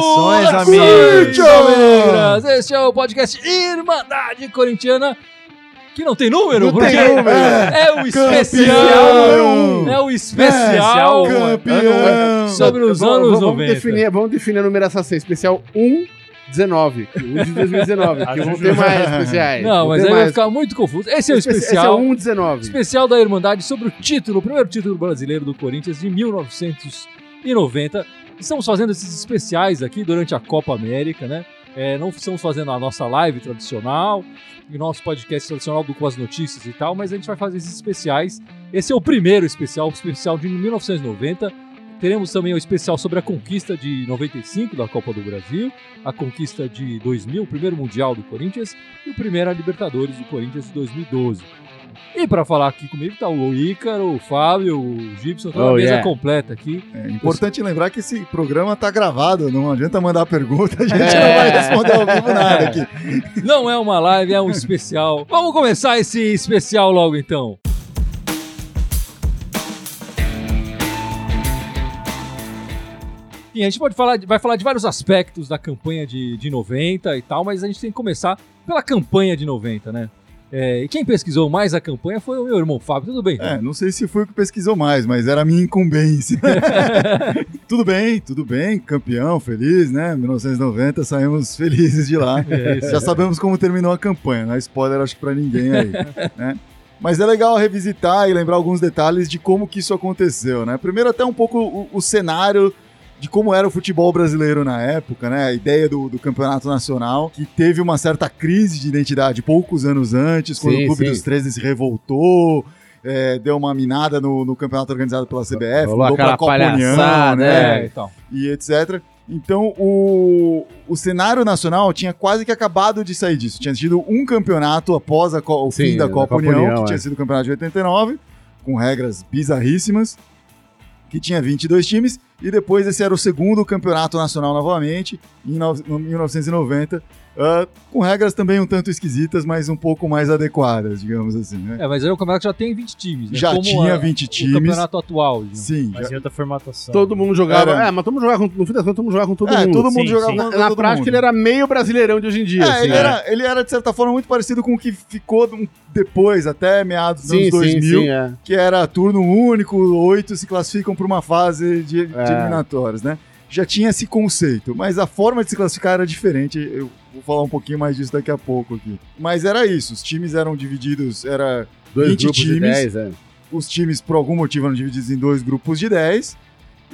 Saudações, amigos. Este é o podcast Irmandade Corintiana, que não tem número, Não porque tem número. é o especial. É o especial Campeão. sobre os Vamos- anos vamos 90. Definir, vamos definir a numeração assim, especial 1, 19. 1 de 2019, que vão ter mais especiais. Não, mas aí vai mais. ficar muito confuso. Esse é o Esse- Esse é especial. o 1, 19. Especial da Irmandade sobre o título, o primeiro título brasileiro do Corinthians de 1990. Estamos fazendo esses especiais aqui durante a Copa América, né? É, não estamos fazendo a nossa live tradicional e nosso podcast tradicional do com as notícias e tal, mas a gente vai fazer esses especiais. Esse é o primeiro especial, o especial de 1990. Teremos também o especial sobre a conquista de 95 da Copa do Brasil, a conquista de 2000, o primeiro Mundial do Corinthians e o primeiro a Libertadores do Corinthians de 2012. E para falar aqui comigo tá o Ícaro, o Fábio, o Gibson, toda a Oh, mesa yeah. completa aqui. É importante lembrar que esse programa tá gravado, não adianta mandar pergunta, a gente É. não vai responder ao vivo nada aqui. Não é uma live, é um especial. Vamos começar esse especial logo então. Sim, a gente pode falar, vai falar de vários aspectos da campanha de, de 90 e tal, mas a gente tem que começar pela campanha de 90, né? É, e quem pesquisou mais a campanha foi o meu irmão Fábio. Tudo bem? É, não sei se foi o que pesquisou mais, mas era a minha incumbência. tudo bem, tudo bem, campeão, feliz, né? 1990, saímos felizes de lá. É isso. Já sabemos como terminou a campanha, não é spoiler acho que pra ninguém aí, né? Mas é legal revisitar e lembrar alguns detalhes de como que isso aconteceu, né? Primeiro até um pouco o, o cenário de como era o futebol brasileiro na época, né? A ideia do, do campeonato nacional, que teve uma certa crise de identidade poucos anos antes, quando Sim, o Clube sim. dos 13 se revoltou, é, deu uma minada no, no campeonato organizado pela CBF, Rolou mudou pra União, né? É, e tal. e etc. Então, o, o cenário nacional tinha quase que acabado de sair disso. Tinha tido um campeonato após o Sim, fim da da Copa, Copa União, União, que é. tinha sido o campeonato de 89, com regras bizarríssimas, que tinha 22 times, e depois esse era o segundo campeonato nacional novamente, em no- no 1990, ah, com regras também um tanto esquisitas, mas um pouco mais adequadas, digamos assim. Né? É, mas aí o campeonato já tem 20 times, né? Já Como tinha a- 20 O times. campeonato atual. digamos. Sim, Mas já- em outra formatação. Todo mundo jogava. Era- É, mas todo mundo jogava com, no fim das contas, todo mundo jogava com todo é, mundo. todo mundo Sim, jogava sim. Na, na todo prática, mundo. ele era meio brasileirão de hoje em dia. É, assim, ele, né? era, ele era, de certa forma, muito parecido com o que ficou depois, até meados dos Sim, anos sim, 2000, sim, é. que era turno único, oito se classificam para uma fase de, de É. eliminatórias, né? Já tinha esse conceito, mas a forma de se classificar era diferente. Eu vou falar um pouquinho mais disso daqui a pouco aqui. Mas era isso, os times eram divididos, era Dois 20 grupos de times. 10, é. os times por algum motivo eram divididos em dois grupos de 10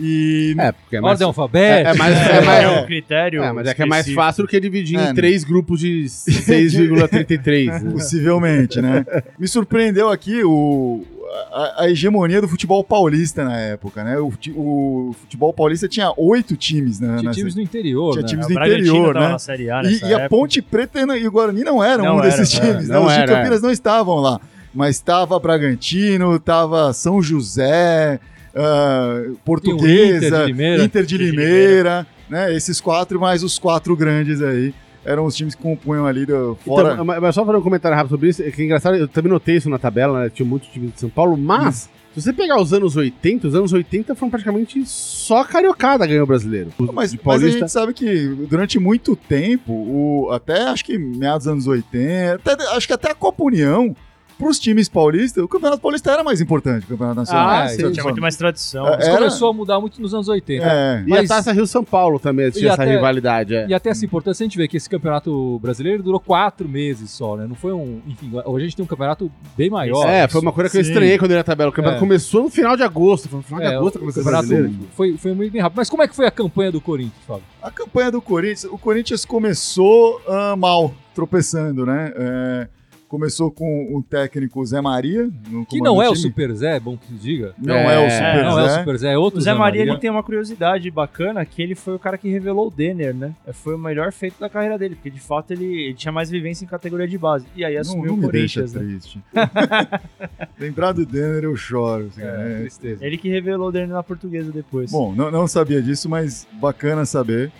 e É, porque é mais, Ordem alfabética. é, é mais, é É, mais, é um critério. é, mas é que é mais fácil do que dividir É, em três grupos de 6,33. né? Possivelmente, né? Me surpreendeu aqui o, a, a hegemonia do futebol paulista na época, né? O, o futebol paulista tinha oito times, né? Tinha nessa- times no interior, Tinha né? times É, do interior, tava né? A E, e a. Ponte Preta e o Guarani não eram Não um desses era, times, é, né? não Os de Campinas não estavam lá. Mas estava Bragantino, estava São José, ah, Portuguesa, Inter de Limeira. Inter de Inter de Limeira, né? Esses quatro, mais os quatro grandes aí. Eram os times que compunham ali do, fora. Então, mas só fazer um comentário rápido sobre isso, é que é engraçado, eu também notei isso na tabela, né? Tinha muito time de São Paulo, mas se você pegar os anos 80, os anos 80 foram praticamente só cariocada ganhou o brasileiro. Mas, mas a gente sabe que durante muito tempo, o, até acho que meados dos anos 80, até- acho que até a Copa União, pros times paulistas, o Campeonato Paulista era mais importante que o Campeonato Nacional. Ah, de sim. certa Tinha muito mais tradição. É, Isso era- começou a mudar muito nos anos 80. É. E Mas- a Taça Rio-São Paulo também tinha E essa até- rivalidade, é. E até essa importância a gente vê que esse campeonato brasileiro durou quatro meses só, né? Não foi um. Enfim, hoje a gente tem um campeonato bem maior. É, foi uma coisa que eu Sim. estranhei quando eu na tabela. O campeonato É. começou no final de agosto. Foi no final de É, agosto o que começou o brasileiro. foi, foi muito bem rápido. Mas como é que foi a campanha do Corinthians, Fábio? A campanha do Corinthians, o Corinthians começou ah, mal, tropeçando, né? É, começou com o técnico Zé Maria. no Que não é o. Super Zé, é bom que se diga. Não É, é, o Super não é o Zé. Super Zé, é outro O Zé Maria Maria. ele tem uma curiosidade bacana que ele foi o cara que revelou o Denner, né? Foi o melhor feito da carreira dele, porque de fato ele, ele tinha mais vivência em categoria de base. E aí Não, assumiu não o me deixa Corinthians, né? triste. Lembrar do Denner eu choro. assim, É, né? tristeza. Ele que revelou o Denner na portuguesa depois. Bom, não, não sabia disso, mas bacana saber.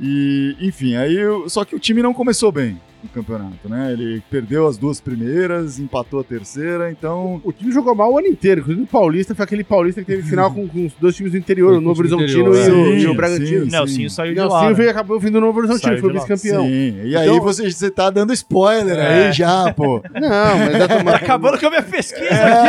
E, enfim, aí eu- só que o time não começou bem. No campeonato, né? Ele perdeu as duas primeiras, empatou a terceira, então O time jogou mal o ano inteiro. Inclusive o Paulista foi aquele Paulista que teve final com, com os dois times do interior, Foi o Novo Horizontino e, o, é. e o Sim, Bragantino. sim. Nelsinho saiu de lá. Nelsinho né? acabou vindo o Novo Horizontino, foi vice-campeão. Sim, e Então- aí você, você tá dando spoiler É. aí já, pô. Não, mas já Tá acabando com a minha pesquisa aqui,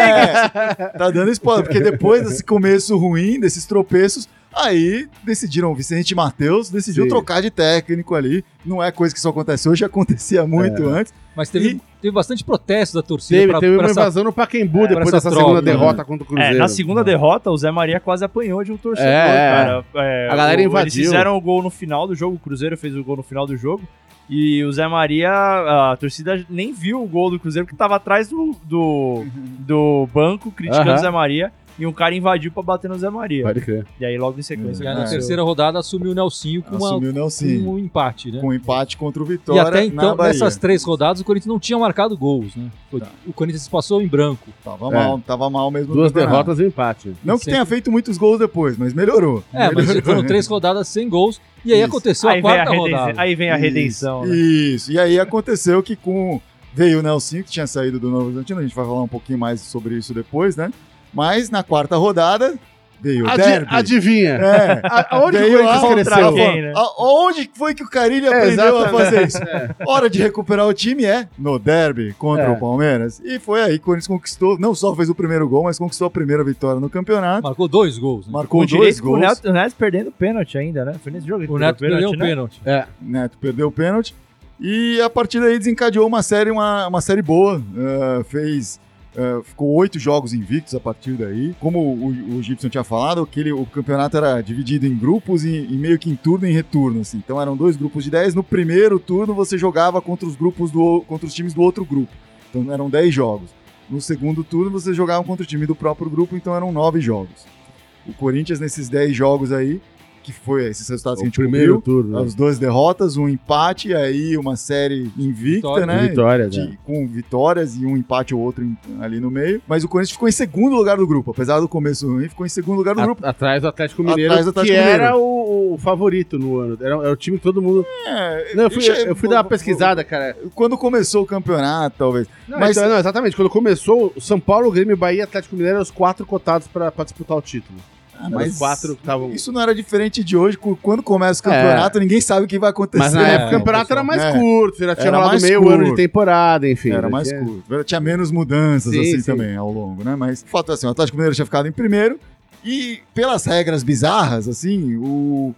É, tá dando spoiler, porque depois desse começo ruim, desses tropeços, aí decidiram, o Vicente Matheus decidiu Sim. trocar de técnico ali. Não é coisa que só acontece hoje, acontecia muito antes. Mas teve, E- teve bastante protesto da torcida Teve, pra, teve pra uma essa- invasão no Pacaembu É, depois dessa segunda troca, derrota né? contra o É, Cruzeiro. na segunda derrota, o Zé Maria quase apanhou de um torcedor, É, é. cara. É, A galera o- invadiu. Eles fizeram o gol no final do jogo, o Cruzeiro fez o gol no final do jogo. E o Zé Maria, a torcida nem viu o gol do Cruzeiro, porque tava atrás do, do, do banco, criticando Aham. o Zé Maria. E um cara invadiu pra bater no Zé Maria. Pode crer. E aí, logo em sequência, E aí, na terceira rodada assumiu o Nelsinho com, uma, o Nelsinho. com um empate, né? Com um empate contra o E Vitória. até na então, Bahia. nessas três rodadas, o Corinthians não tinha marcado gols, né? Foi- O Corinthians passou em branco. Tava É. mal, tava mal mesmo. Duas derrotas e um empate. Não que Sempre. tenha feito muitos gols depois, mas melhorou. É, mas Melhorou. foram três rodadas sem gols. E aí Isso. aconteceu Aí a a, quarta redenção, rodada. aí vem a Isso, redenção. né? Isso. E aí aconteceu que com veio o Nelson, que tinha saído do Novo Horizontino, a gente vai falar um pouquinho mais sobre isso depois, né? Mas na quarta rodada veio o Adi- derby. adivinha. É. A- Aonde Veio o Corinthians cresceu? quem, né? A- Onde foi que o Carilho É, aprendeu a exatamente. fazer isso? Hora de recuperar o time é no derby contra É. o Palmeiras. E foi aí que o Corinthians conquistou, não só fez o primeiro gol, mas conquistou a primeira vitória no campeonato. Marcou dois gols. Né? Marcou Com dois com o gols. Neto, o Neto perdendo pênalti ainda, né? Foi nesse jogo que O Neto perdeu o né? pênalti. É. Neto perdeu o pênalti. E a partir daí desencadeou uma série, uma, uma série boa. Uh, fez. Uh, ficou oito jogos invictos a partir daí. Como o, o Gibson tinha falado, aquele, o campeonato era dividido em grupos e, e meio que em turno e em retorno. Assim. Então eram dois grupos de 10. No primeiro turno você jogava contra os grupos do, contra os times do outro grupo. Então eram 10 jogos. No segundo turno você jogava contra o time do próprio grupo, então eram nove jogos. O Corinthians, nesses 10 jogos aí, que foi esses resultados que a O gente primeiro cobriu, turno. né? as duas derrotas, um empate, e aí uma série invicta, Vitória. né? Vitória, De- né? com vitórias e um empate ou outro em- ali no meio. Mas o Corinthians ficou em segundo lugar do grupo. Apesar do começo ruim, ficou em segundo lugar do A- grupo. Atrás do Atlético Mineiro, Atrás do Atlético que Mineiro. era o, o favorito no ano. Era, era o time que todo mundo... É, Não, eu fui, deixa- eu fui dar uma pesquisada, cara. Quando começou o campeonato, talvez. Não, Mas- então, não, exatamente. Quando começou, o São Paulo, Grêmio, Bahia e Atlético Mineiro eram os quatro cotados pra disputar o título. Ah, os quatro que estavam... Isso não era diferente de hoje. Quando começa o campeonato, ninguém sabe o que vai acontecer. Mas na É, época o campeonato era mais é. curto, já tinha Era rolado mais meio curto. ano de temporada, enfim. Era mais tinha- curto. Tinha menos mudanças Sim, assim sim. também ao longo, né? Mas o fato é assim, o Atlético Mineiro tinha ficado em primeiro e pelas regras bizarras, assim, o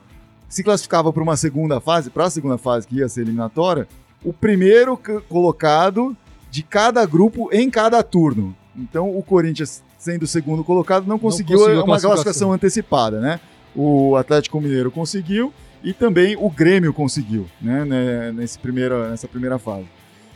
se classificava para uma segunda fase, para a segunda fase que ia ser eliminatória, o primeiro colocado de cada grupo em cada turno. Então o Corinthians, sendo o segundo colocado, não conseguiu, conseguiu a uma classificação. classificação antecipada, né? O Atlético Mineiro conseguiu e também o Grêmio conseguiu, né? né, Nesse primeira, nessa primeira fase.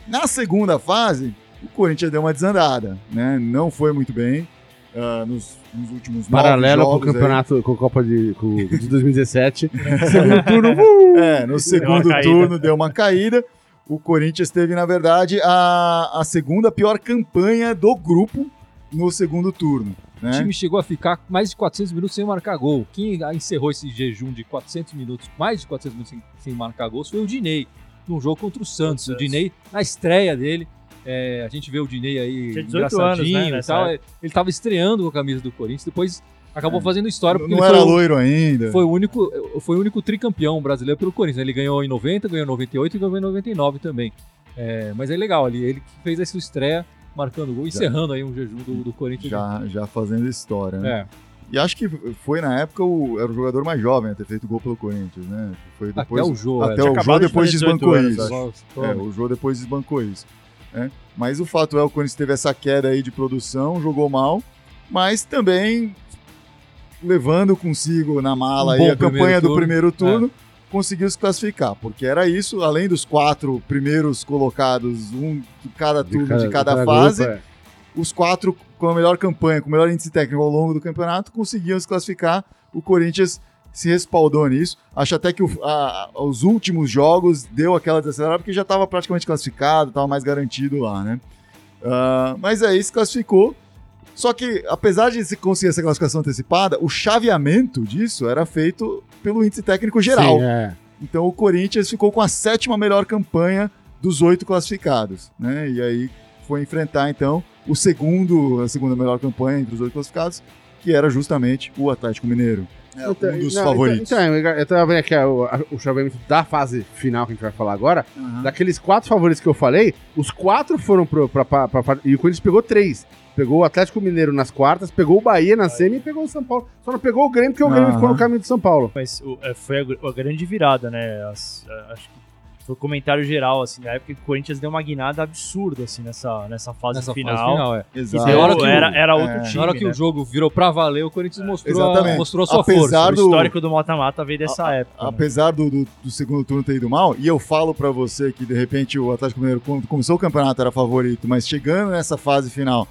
Na segunda fase, o Corinthians deu uma desandada, né? Não foi muito bem ah, nos, nos últimos Paralelo com o jogos aí. campeonato, com a Copa de, com, de 2017. Segundo turno, uh! É, no segundo caída. turno deu uma caída. O Corinthians teve, na verdade, a, a segunda pior campanha do grupo no segundo turno. O Né? time chegou a ficar mais de 400 minutos sem marcar gol. Quem encerrou esse jejum de 400 minutos, mais de 400 minutos sem, sem marcar gols, foi o Dinei, num jogo contra o Santos. O. Dinei, na estreia dele, é, a gente vê o Dinei aí 18 anos, né, engraçadinho e tal. Ele estava estreando com a camisa do Corinthians, depois acabou É. fazendo história porque Não ele era foi, o- loiro ainda. foi o único, foi o único tricampeão brasileiro pelo Corinthians. Ele ganhou em 90, ganhou em 98 e ganhou em 99 também. É, mas é legal ali, ele que fez essa estreia marcando gol, encerrando aí um jejum do, do Corinthians. Já, já fazendo história, né? É. E acho que foi, na época, o, era o jogador mais jovem a ter feito gol pelo Corinthians, né? Foi depois, Até o Jô, até é. O Jô de depois fazer desbancou 18 anos, isso. Só- É, o Jô depois desbancou isso. né? Mas o fato é, o Corinthians teve essa queda aí de produção, jogou mal, mas também levando consigo na mala Um aí a campanha primeiro do turno. primeiro turno, conseguiu se classificar, porque era isso, além dos quatro primeiros colocados, um de cada turno de cada, fase, grupo, é. os quatro com a melhor campanha, com o melhor índice técnico ao longo do campeonato, conseguiam se classificar. O Corinthians se respaldou nisso. Acho até que o- a- os últimos jogos deu aquela desacelerada, porque já estava praticamente classificado, estava mais garantido lá, né? Ah, mas aí se classificou. Só que, apesar de se conseguir essa classificação antecipada, o chaveamento disso era feito pelo índice técnico geral. Sim, é. Então o Corinthians ficou com a sétima melhor campanha dos oito classificados, né? E aí foi enfrentar então o segundo, a segunda melhor campanha entre os oito classificados, que era justamente o Atlético Mineiro. É um dos Não, favoritos. Então, então, eu tava vendo aqui ó, o, o chaveamento da fase final que a gente vai falar agora. Aham. Daqueles quatro favoritos que eu falei, os quatro foram pro, pra, pra, pra, pra- E o Corinthians pegou três. Pegou o Atlético Mineiro nas quartas, pegou o Bahia na semi e pegou o São Paulo. Só não pegou o Grêmio, porque o Grêmio Aham. ficou no caminho de São Paulo. Mas o- é, foi a, a grande virada, né? As- a- acho que foi o comentário geral, assim, na época que o Corinthians deu uma guinada absurda, assim, nessa, nessa fase Nessa final. fase final, é. Exato. deu- Na hora que o- era, era outro é, time. Na hora que né? o jogo virou pra valer, o Corinthians mostrou, a, mostrou a sua Apesar força. O do- histórico do mata-mata veio dessa época. né? Apesar do, do, do segundo turno ter ido mal, e eu falo pra você que de repente o Atlético Mineiro, quando começou o campeonato, era favorito, mas chegando nessa fase final,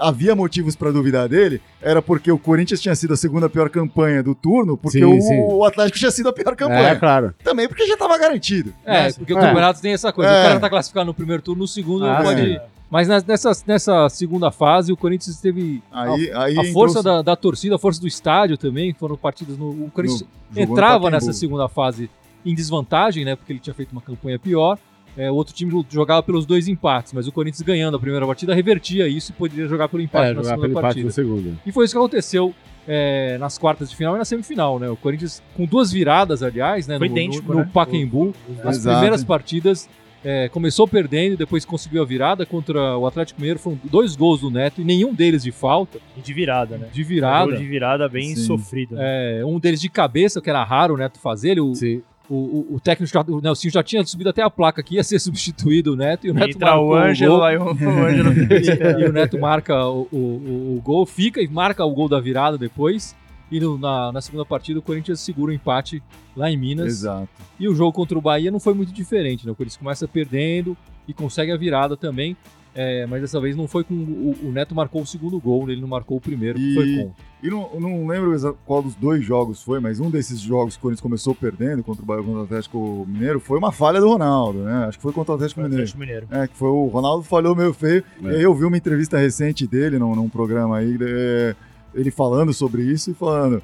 havia motivos pra duvidar dele, era porque o Corinthians tinha sido a segunda pior campanha do turno, porque Sim, o, sim. o Atlético tinha sido a pior campanha. É, claro. Também porque já tava garantido. É, né? porque o É. campeonato tem essa coisa. É. O cara tá classificado no primeiro turno, no segundo Ah, pode. sim. Mas nessa, nessa segunda fase, o Corinthians teve Aí, aí a entrou- força da, da torcida, a força do estádio também, foram partidas no. O Corinthians no- entrava nessa segunda fase em desvantagem, né? Porque ele tinha feito uma campanha pior. É, o outro time jogava pelos dois empates, mas o Corinthians ganhando a primeira partida revertia isso e poderia jogar pelo empate É, na jogar segunda pelo empate partida. no segundo. E foi isso que aconteceu é, nas quartas de final e na semifinal, né? O Corinthians com duas viradas, aliás, né? Foi no, idêntico, no, no né? Pacaembu. Nas Exato. primeiras partidas, é, começou perdendo, depois conseguiu a virada contra o Atlético Mineiro. Foram dois gols do Neto e nenhum deles de falta, E de virada, né? de Um virada. jogo de virada bem Sim. sofrido. né? É, um deles de cabeça, que era raro o Neto fazer. Ele, o, Sim. O, o, o técnico, já, o Nelsinho já tinha subido até a placa que ia ser substituído o Neto. E o Neto Entra o Ângelo, gol. aí o, o Ângelo e, e o Neto marca o, o, o- o gol, fica e marca o gol da virada depois. E no- na, na segunda partida o Corinthians segura o empate lá em Minas. Exato. E o jogo contra o Bahia não foi muito diferente, né? O Corinthians começa perdendo e consegue a virada também. É, mas dessa vez não foi com. O, o Neto marcou o segundo gol, ele não marcou o primeiro, que E- foi com. E não, eu não lembro qual dos dois jogos foi, mas um desses jogos que o Corinthians começou perdendo contra o contra o Atlético Mineiro foi uma falha do Ronaldo, né? Acho que foi contra o Atlético Mineiro. Atlético Mineiro. É, que foi o Ronaldo falhou meio feio. É. E aí eu vi uma entrevista recente dele num, num programa aí, é, ele falando sobre isso e falando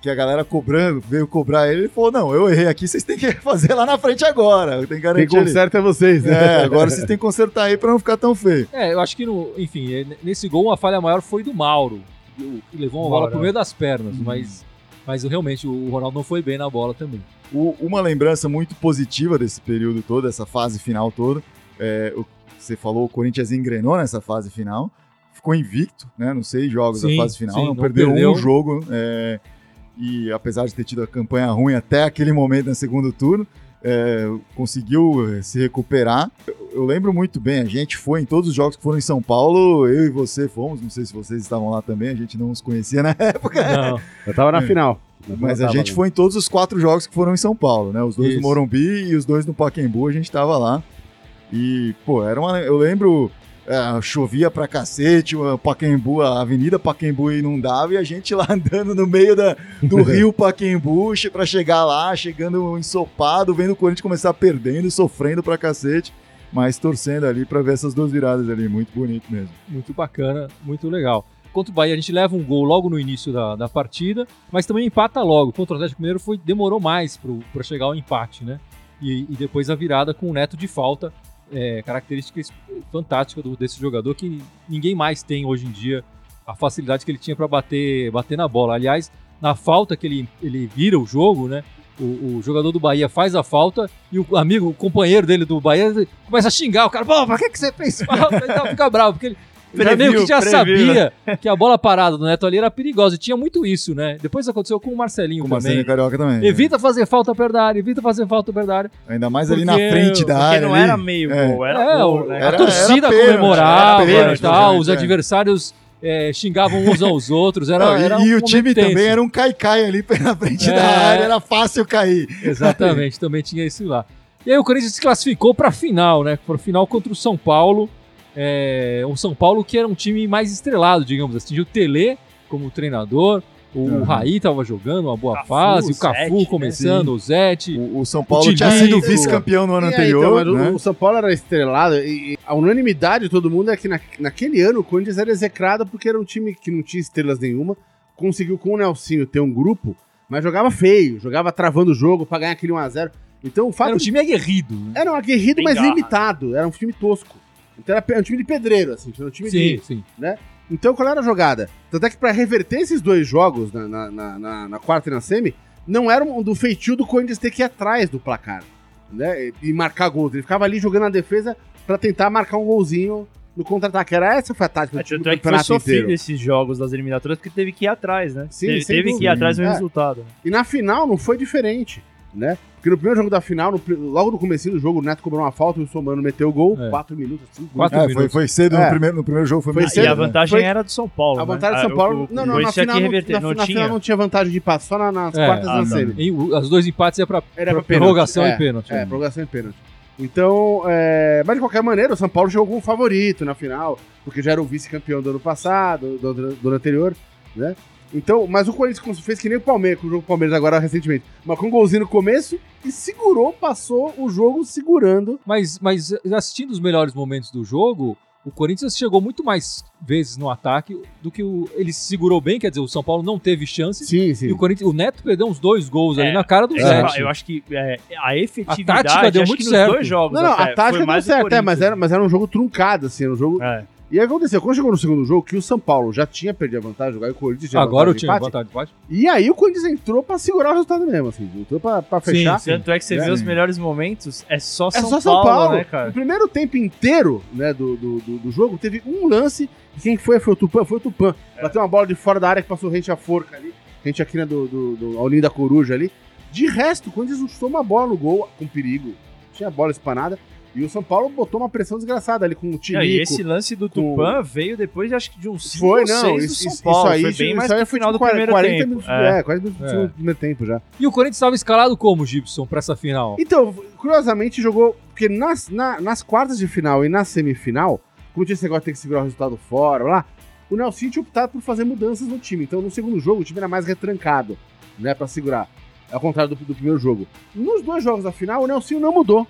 que a galera cobrando, veio cobrar ele, ele falou, não, eu errei aqui, vocês têm que fazer lá na frente agora, eu tenho que Quem garantir ali. conserta é vocês, né? É, agora vocês têm que consertar aí pra não ficar tão feio. É, eu acho que, no, enfim, é, nesse gol a falha maior foi do Mauro, que levou uma bola pro meio das pernas, Uhum. mas, mas realmente o Ronaldo não foi bem na bola também. O- uma lembrança muito positiva desse período todo, essa fase final toda, é, o, você falou, o Corinthians engrenou nessa fase final, ficou invicto, né, nos seis jogos Sim, da fase final, sim, não, não perdeu, perdeu. um jogo, é, e apesar de ter tido a campanha ruim até aquele momento no segundo turno, é, conseguiu eh, se recuperar. Eu, eu lembro muito bem, a gente foi em todos os jogos que foram em São Paulo, eu e você fomos, não sei se vocês estavam lá também, a gente não os conhecia na época, Não, Eu tava na final. mas a gente lá. foi em todos os quatro jogos que foram em São Paulo, né? Os dois Isso. no Morumbi e os dois no Pacaembu, a gente tava lá. E, pô, era uma. Eu lembro. É, chovia pra cacete, o Pacaembu, a Avenida Pacaembu inundava e a gente lá andando no meio da, do rio Pacaembu che- pra chegar lá, chegando ensopado, vendo o Corinthians começar perdendo, sofrendo pra cacete, mas torcendo ali pra ver essas duas viradas ali, muito bonito mesmo. muito bacana, muito legal. Contra o Bahia, a gente leva um gol logo no início da, da partida, mas também empata logo. Contra o Atlético Mineiro foi, demorou mais para chegar ao empate, né? E, e depois a virada com o Neto de falta, é, característica fantástica do- desse jogador que ninguém mais tem hoje em dia, a facilidade que ele tinha para bater, bater na bola. Aliás, na falta que ele, ele vira o jogo, né? O, o jogador do Bahia faz a falta e o amigo, o companheiro dele do Bahia começa a xingar o cara. Pô, pra que, que você fez falta? Ele fica bravo, porque ele Previu, que já previu, sabia que a bola parada do Neto ali era perigosa. E tinha muito isso, né? Depois aconteceu com o Marcelinho Com o também. Marcelinho Carioca também. Evita fazer falta perto da área, evita fazer falta perto da área. né? Ainda mais ali na Porque- frente da Porque área. não ali. era meio É. gol, era É, gol, né? a Era- torcida era pênalti, comemorava era pênalti, e tal, praticamente, os é. adversários é, xingavam uns aos outros. Era, Não, e era um e o time tenso. também era um cai-cai ali na frente É. da área, era fácil cair. Exatamente, também tinha isso lá. E aí o Corinthians se classificou para a final, né? Para final contra o São Paulo. É, o São Paulo que era um time mais estrelado, digamos assim. Tinha o Tele como treinador, o Uhum. Raí estava jogando uma boa Cafu, fase, o Cafu Zete, né? começando, o Zete. O, o São Paulo O tinha sido vice-campeão no ano aí, anterior, então, mas o- né? o, São Paulo era estrelado e, e a unanimidade de todo mundo é que na- naquele ano o Corinthians era execrado porque era um time que não tinha estrelas nenhuma, conseguiu com o Nelsinho ter um grupo, mas jogava feio, jogava travando o jogo pra ganhar aquele 1x0. Então o fato Era um time aguerrido. Né? era um aguerrido, Bem mas garra. limitado. Era um time tosco. Então era pe- um time de pedreiro, assim. Era um time Sim, de. sim. Então, qual era a jogada? Tanto é que pra reverter esses dois jogos na, na, na- na- na quarta e na semi, não era um do feitio do Corinthians ter que ir atrás do placar, né? E, e marcar gols. Ele ficava ali jogando na defesa pra tentar marcar um golzinho no contra-ataque. Era essa foi a tática É, do time é que foi sofrido inteiro. esses jogos das eliminatórias porque teve que ir atrás, né? Sim, teve sem teve que ir atrás do É. resultado. né? E na final não foi diferente, né? Porque no primeiro jogo da final, no logo no começo do jogo, o Neto cobrou uma falta e o Somano meteu o gol. É. Quatro minutos, cinco Quatro É, minutos. foi, foi cedo É. no, primeiro, no primeiro jogo, foi, Foi cedo, e a né? vantagem Foi- era do São Paulo. A né? vantagem do Ah, São Paulo. o- o não, não, na final, reverter, na, não na tinha. final não tinha vantagem de passo, só na- nas É, quartas ah, semi. E o- as dois empates é pra, Era pra prorrogação é, e pênalti. É, prorrogação e pênalti. Então, é, mas de qualquer maneira, o São Paulo chegou como favorito na final, porque já era o vice-campeão do ano passado, do, do- do ano anterior, né? Então, mas o Corinthians fez que nem o Palmeiras, com o jogo do Palmeiras agora recentemente. Mas com um golzinho no começo e segurou, passou o jogo segurando. Mas, mas assistindo os melhores momentos do jogo, o Corinthians chegou muito mais vezes no ataque do que o. Ele se segurou bem, quer dizer, o São Paulo não teve chances. Sim, sim. E o, Corinthians, o Neto perdeu uns dois gols ali É, na cara do É, Zé. Eu acho que é, a efetividade tática deu acho muito que nos certo. dois jogos. Não, não, até, a tática deu certo, é, mas, era, mas era um jogo truncado, assim, era um jogo... É. E aí aconteceu, quando chegou no segundo jogo, que o São Paulo já tinha perdido a vantagem, jogar o Corinthians tinha Agora eu vantagem de tinha vontade de empate. E aí o Corinthians entrou pra segurar o resultado mesmo, assim, entrou pra, pra fechar. sim. Tanto é que você É. vê os melhores momentos, é só É São, só São Paulo, Paulo. né, O cara? primeiro tempo inteiro né, do, do, do, do jogo, teve um lance. E quem foi? Foi o Tupã? Foi o Tupã. Bateu uma bola de fora da área que passou rente à forca ali. Rente aqui né, do, do, do ao da coruja ali. De resto, quando eles chutou uma bola no gol com perigo, tinha a bola espanada. E o São Paulo botou uma pressão desgraçada ali com o Tilico. Não, e esse lance do com- Tupã veio depois, de, acho que de uns 5 Foi, ou não, 6 do isso, São isso- Paulo. isso aí, foi bem isso mais aí pro foi final tipo do primeiro 40 tempo. minutos, É. é, 40 minutos É. do primeiro tempo já. E o Corinthians estava escalado como, Gibson, pra essa final? Então, curiosamente, jogou. Porque nas, na- nas quartas de final e na semifinal, como tinha esse negócio de ter que segurar o resultado fora, lá, o Nelson tinha optado por fazer mudanças no time. Então, no segundo jogo, o time era mais retrancado, né, pra segurar. Ao contrário do, do primeiro jogo. Nos dois jogos da final, o Nelson não mudou.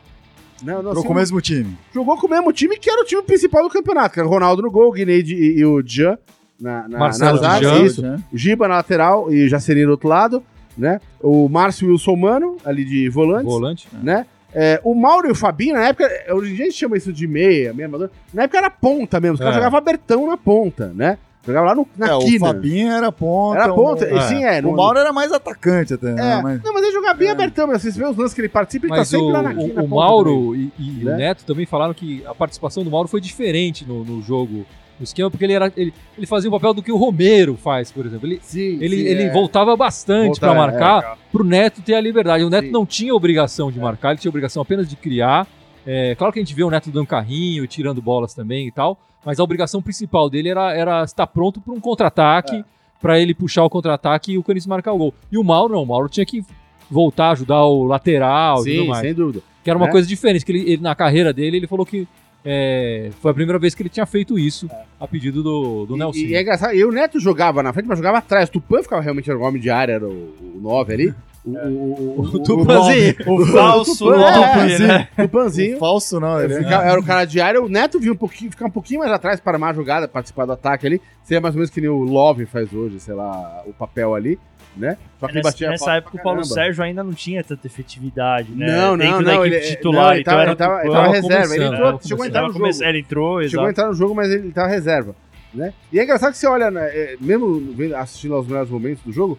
Né? Entrou Nelsinho com o mesmo time. jogou com o mesmo time que era o time principal do campeonato, que era o Ronaldo no gol, o Guineide e, e o Jean na, na, Marcelo nas áreas, Djan. isso. O Giba na lateral e Jacerinho do outro lado, né? O Márcio Wilson Mano, ali de volantes Volante? né? É, o Mauro e o Fabinho, na época, hoje em dia a gente chama isso de meia, meia amador. Na época era ponta mesmo, os caras É. jogavam abertão na ponta, né? Jogava lá no, na É, o quina. Fabinho era ponta. Era ponta, o- e sim, é. O no- Mauro era mais atacante até, é. né? Mas- Não, mas ele jogava bem É. abertão, mas vocês vê os lances que ele participa, ele tá Mas sempre o, lá na quina. o, ponta o também. Mauro e, e Né? o Neto também falaram que a participação do Mauro foi diferente no, no jogo, no esquema, porque ele, era, ele, ele fazia o papel do que o Romero faz, por exemplo. Ele, Sim, ele, sim, ele é. voltava bastante pra marcar, pro Neto ter a liberdade. O Neto Sim. não tinha obrigação de marcar, ele tinha obrigação apenas de criar. É, claro que a gente vê o Neto dando carrinho, tirando bolas também e tal, mas a obrigação principal dele era, era estar pronto para um contra-ataque, É. pra ele puxar o contra-ataque e o Corinthians marcar o gol. E o Mauro não, o Mauro tinha que voltar, ajudar o lateral e tudo Sim, mais. sem dúvida. Que era uma né? coisa diferente, que ele, ele, na carreira dele, ele falou que é, foi a primeira vez que ele tinha feito isso, a pedido do, do E- Nelson. E, é engraçado, e o Neto jogava na frente, mas jogava atrás. O Tupã ficava realmente era o homem de área, era o 9 ali. O, o, o, o, Tupanzinho. O falso é, né? o Tupanzinho. O falso não, ele é- Fica- era o cara de área, o Neto viu um pouquinho, ficar um pouquinho mais atrás para armar a jogada, participar do ataque ali. Seria mais ou menos que nem o Love faz hoje, sei lá, o papel ali, né? Só que ele Nessa, batia nessa época o Paulo. Sérgio ainda não tinha tanta efetividade, né? Não, não, Dentro não, ele- titular, não, ele então tava- era ele tava- o ele Tupã. tava Tava reserva, ele entrou, chegou a entrar no jogo. Ele entrou, Chegou a exato. entrar no jogo, mas ele tava reserva, né? E é engraçado que você olha, né, é, mesmo assistindo aos melhores momentos do jogo,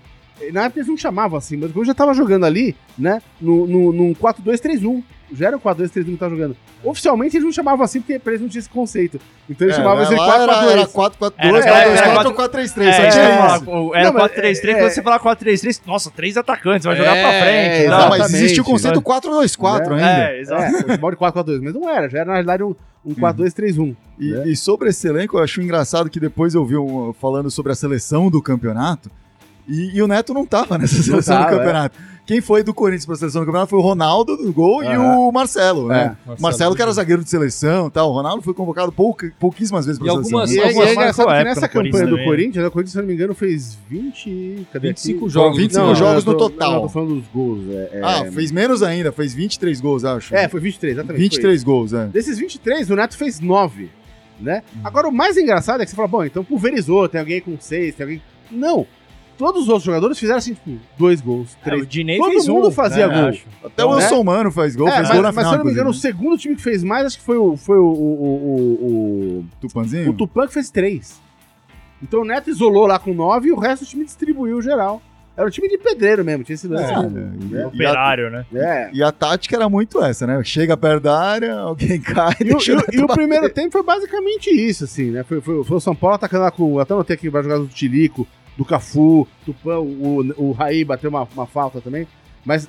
na época eles não chamavam assim, mas eu já tava jogando ali, né, no, no, num 4-2-3-1. Já era o 4-2-3-1 que tava jogando. Oficialmente eles não chamavam assim porque eles não tinha esse conceito. Então eles É, chamavam era- 4-4-2. Era 4-4-2, Era- 4-2-4 era- ou 4-3-3, É, só é, tinha é, isso. Era Não, mas 4-3-3, é- quando você fala 4-3-3, nossa, três atacantes, vai jogar É, pra frente. é. Não, mas exatamente, existe o conceito né? 4-2-4 ainda. É, exato. É, o futebol de 4-4-2, mas não era, já era na realidade um, um 4-2-3-1. E, né? e sobre esse elenco, eu acho engraçado que depois eu vi um, falando sobre a seleção do campeonato e, e o Neto não tava nessa seleção tava, do campeonato. Quem foi do Corinthians pra seleção do campeonato foi o Ronaldo do gol e o Marcelo, né? É. O Marcelo, que era zagueiro de seleção e tal. O Ronaldo foi convocado pouca, pouquíssimas vezes pra E seleção. algumas- E, é- e algumas é engraçado que nessa campanha do. Corinthians, o Corinthians, se eu não me engano, fez 20. Cadê 25 aqui? jogos. 25 Não, jogos no tô- total. Não, tô falando dos gols. É, é- Ah, fez menos ainda, fez 23 gols, acho. É, foi 23, exatamente. 23 gols, é. Desses 23, o Neto fez 9. Né? Agora, o mais engraçado é que você fala, bom, então pulverizou, tem alguém com 6, tem alguém. Não. Todos os outros jogadores fizeram assim, tipo, dois gols, É, três. o Diney Todo fez mundo um, fazia né, gol. acho. Até o né? Wilson Mano faz gol, É, fez mas, gol na mas final. se eu não me engano, o segundo time que fez mais, acho que foi o, foi o, o, o, o, Tupanzinho? o, Tupã que fez três. Então o Neto isolou lá com nove e o resto do time distribuiu geral. Era um time de pedreiro mesmo, tinha esse lance. É, né? e a- Operário, né? É. E a tática era muito essa, né? Chega perto da área, alguém cai, E o, deixa e o- e primeiro tempo foi basicamente isso, assim, né? Foi, foi, foi o São Paulo atacando lá com. Até notei aqui várias jogadas do Tilico, do Cafu, Tupã, o, o Raí bateu uma, uma falta também. Mas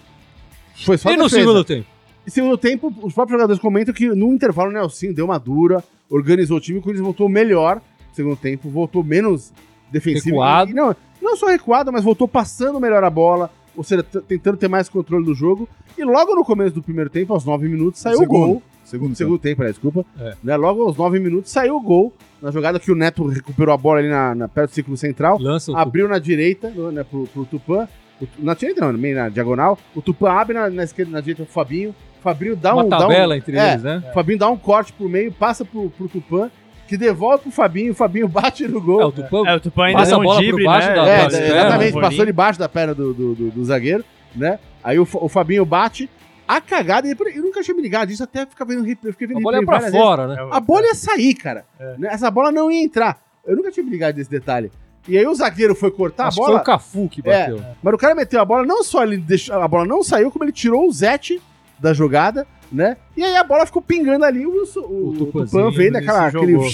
foi só E no defesa. segundo tempo? E segundo tempo, os próprios jogadores comentam que no intervalo o Nelson deu uma dura, organizou o time, o Corinthians voltou melhor no segundo tempo, voltou menos defensivo. Recuado. E não, não só recuado, mas voltou passando melhor a bola, ou seja, tentando ter mais controle do jogo. E logo no começo do primeiro tempo, aos nove minutos, saiu o gol. Segundo, segundo tempo, aliás, desculpa. É. Né, logo aos nove minutos saiu o gol. Na jogada que o Neto recuperou a bola ali na, na- perto do círculo central. Lança o Abriu na direita, no- né, pro, pro Tupã. O- na direita não, meio na diagonal. O Tupã abre na, na esquerda, na direita pro Fabinho. O Fabinho dá uma um. dá tabela um, entre é, eles, né? O Fabinho dá um corte pro meio, passa pro, pro Tupã, que devolve pro Fabinho, o Fabinho bate no gol. É, o Tupã É, o Tupã ainda Passa a um bola drible, baixo né? da- É, das é, exatamente, um passou debaixo da perna do, do, do- do zagueiro, né? Aí o, o Fabinho bate, a cagada, eu nunca tinha me ligado disso, até ficar vendo replay, eu fiquei vendo a bola é replay pra várias vezes. fora, né? A bola ia sair, cara. É. Né? Essa bola não ia entrar. Eu nunca tinha me ligado desse detalhe. E aí o zagueiro foi cortar Acho a que foi bola. o Cafu que É. bateu. Mas o cara meteu a bola, não só ele deixou, a bola não saiu, como ele tirou o Zete da jogada, né? E aí a bola ficou pingando ali. O, o, O Tupan veio daquela. se Aquele, jogou.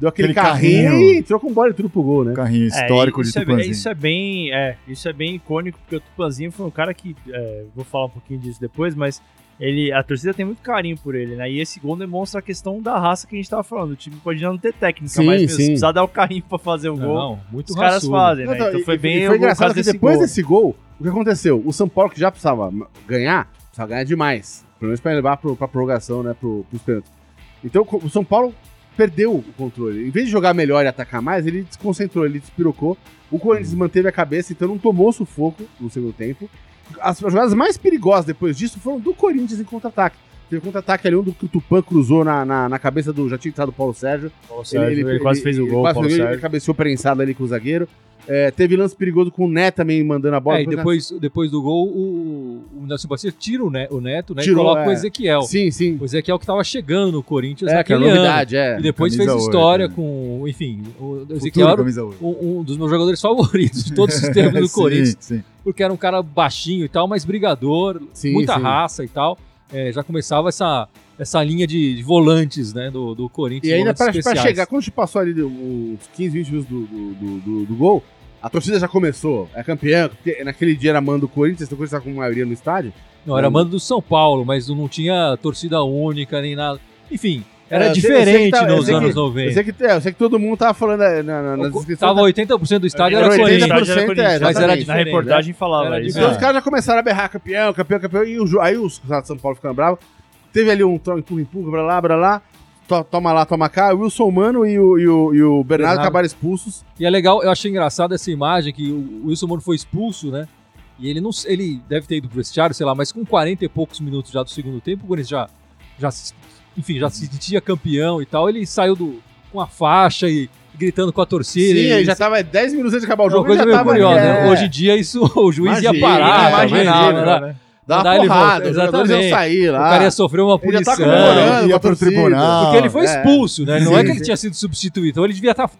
Deu aquele, Aquele carrinho, carrinho. e entrou com bola e tudo pro gol, né? Carrinho histórico é, de isso é, Tupanzinho. isso é bem, é, isso é bem icônico porque o Tupanzinho foi um cara que, é, vou falar um pouquinho disso depois, mas ele, a torcida tem muito carinho por ele, né? E esse gol demonstra a questão da raça que a gente tava falando. O time pode não ter técnica, Sim, mas meu, se precisar dar o carrinho pra fazer o gol, Não, muito os caras raçudo. fazem, né? Não, Então foi e- bem e o foi o engraçado que desse depois gol. desse gol, o que aconteceu? O São Paulo, que já precisava ganhar, precisava ganhar demais. Pelo menos pra levar pro, pra prorrogação, né? Pro, pros pênaltis. Então o São Paulo perdeu o controle. Em vez de jogar melhor e atacar mais, ele desconcentrou, ele despirocou. O Corinthians manteve a cabeça, então não tomou sufoco no segundo tempo. As jogadas mais perigosas depois disso foram do Corinthians em contra-ataque. Teve contra-ataque ali, que o Tupan cruzou na, na, na cabeça do. Já tinha entrado o Paulo Sérgio. Paulo Sérgio, ele, quase fez o ele gol, quase Paulo fez. Ele cabeceou prensado ali com o zagueiro. É, teve lance perigoso com o Neto também mandando a bola. É, e depois, depois do gol, o, o Nelson Batista tira o, Ne- o Neto, né? Tirou, e coloca é. o Ezequiel. Sim, sim. O Ezequiel que tava chegando no Corinthians É, que é naquele ano. novidade, é. E depois Camisa fez história né? com, enfim, o Ezequiel era um, um dos meus jogadores favoritos de todos os tempos do Sim, Corinthians, sim. porque era um cara baixinho e tal, mas brigador, Sim, muita raça e tal. É, já começava essa, essa linha de, de volantes, né, do, do Corinthians. E ainda especiais. chegar, quando a gente passou ali uns 15, 20 minutos do, do, do- do gol, a torcida já começou. É campeão, porque naquele dia era mando do Corinthians, então o Corinthians tá com maioria no estádio. Não, era mando do São Paulo, mas não tinha torcida única nem nada. Enfim, era É, sei que diferente tá- nos sei que- anos Eu 90. sei que, é, eu sei que todo mundo tava falando é, na, na, nas O- inscrições. Tava da- 80% do estádio Era era 80%, Corinthians. Corinthians, é, mas era exatamente. Na diferente, reportagem falava Era isso. Então É. os caras já começaram a berrar campeão, campeão, campeão, e o, aí os caras de São Paulo ficando bravos. Teve ali um empurra, empurra, pra lá, pra lá. To- toma lá, toma cá. O Wilson Mano e o, e o, e o Bernardo Bernardo. acabaram expulsos. E é legal, eu achei engraçado essa imagem que o Wilson Mano foi expulso, né? E ele não ele deve ter ido pro vestiário, sei lá, mas com 40 e poucos minutos já do segundo tempo, o Corinthians já, já se- enfim, já se sentia campeão e tal. Ele saiu do, com a faixa e gritando com a torcida. Sim, ele já tava 10 minutos antes de acabar o uma jogo. coisa ele já meio tava curiosa, é. né? Hoje em dia isso o juiz ia Imagina, parar, imagina, imaginava, né? Né? Dá uma ele porrada, voltar, os jogadores iam exatamente. sair O lá. cara ia sofrer uma Ele já tá punição. comemorando. Ia com a pro tribunal. Porque ele foi É. expulso, né? Não é Sim, que ele sim. tinha sido substituído, então ele devia estar.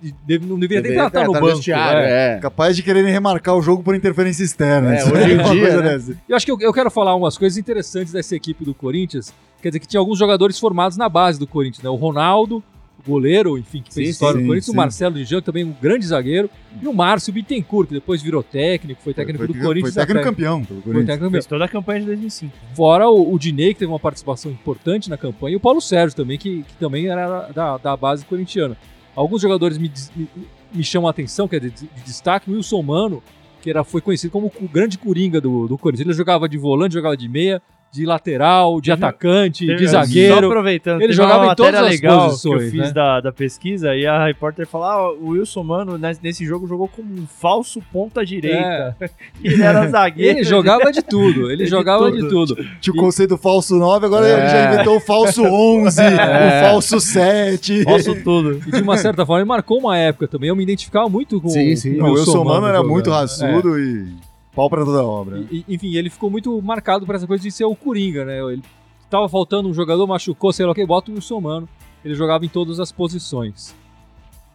não deveria nem estar no tá banco. vestiário, é. é. Capaz de quererem remarcar o jogo por interferência externa. É, hoje em Uma dia, né? Eu acho que eu, eu quero falar umas coisas interessantes dessa equipe do Corinthians. Quer dizer que tinha alguns jogadores formados na base do Corinthians, né? O Ronaldo, o goleiro, enfim, que fez Sim, história sim, no Corinthians, sim. o Marcelo de Jean, também é um grande zagueiro, e o Márcio Bittencourt, que depois virou técnico, foi técnico Foi- do Corinthians. Foi técnico campeão pelo Foi Corinthians. técnico Fez toda a campanha de 2005. Fora o, o Diney, que teve uma participação importante na campanha, e o Paulo Sérgio também, que, que também era da, da base corintiana. Alguns jogadores me, me chamam a atenção, quer dizer, de, de destaque, o Wilson Mano, que era, foi conhecido como o grande coringa do, do Corinthians. Ele jogava de volante, jogava de meia, de lateral, de atacante, de Só zagueiro. aproveitando, ele jogava em todas as legal posições, que eu fiz né? da, da pesquisa e a repórter falou: ah, o Wilson Mano nes- nesse jogo jogou como um falso ponta direita. É. Ele era zagueiro. Ele jogava de tudo, ele De jogava tudo. de tudo. Tinha o conceito do falso 9, agora É. ele já inventou o falso 11, o falso 7. Posso tudo. E de uma certa forma ele marcou uma época também. Eu me identificava muito com Sim, sim. com o Wilson Mano era jogando. muito É. raçudo e pau pra toda obra. E- e- enfim, ele ficou muito marcado por essa coisa de ser o Coringa, né? Ele tava faltando um jogador, machucou, sei lá o que, bota o Wilson Mano. Ele jogava em todas as posições.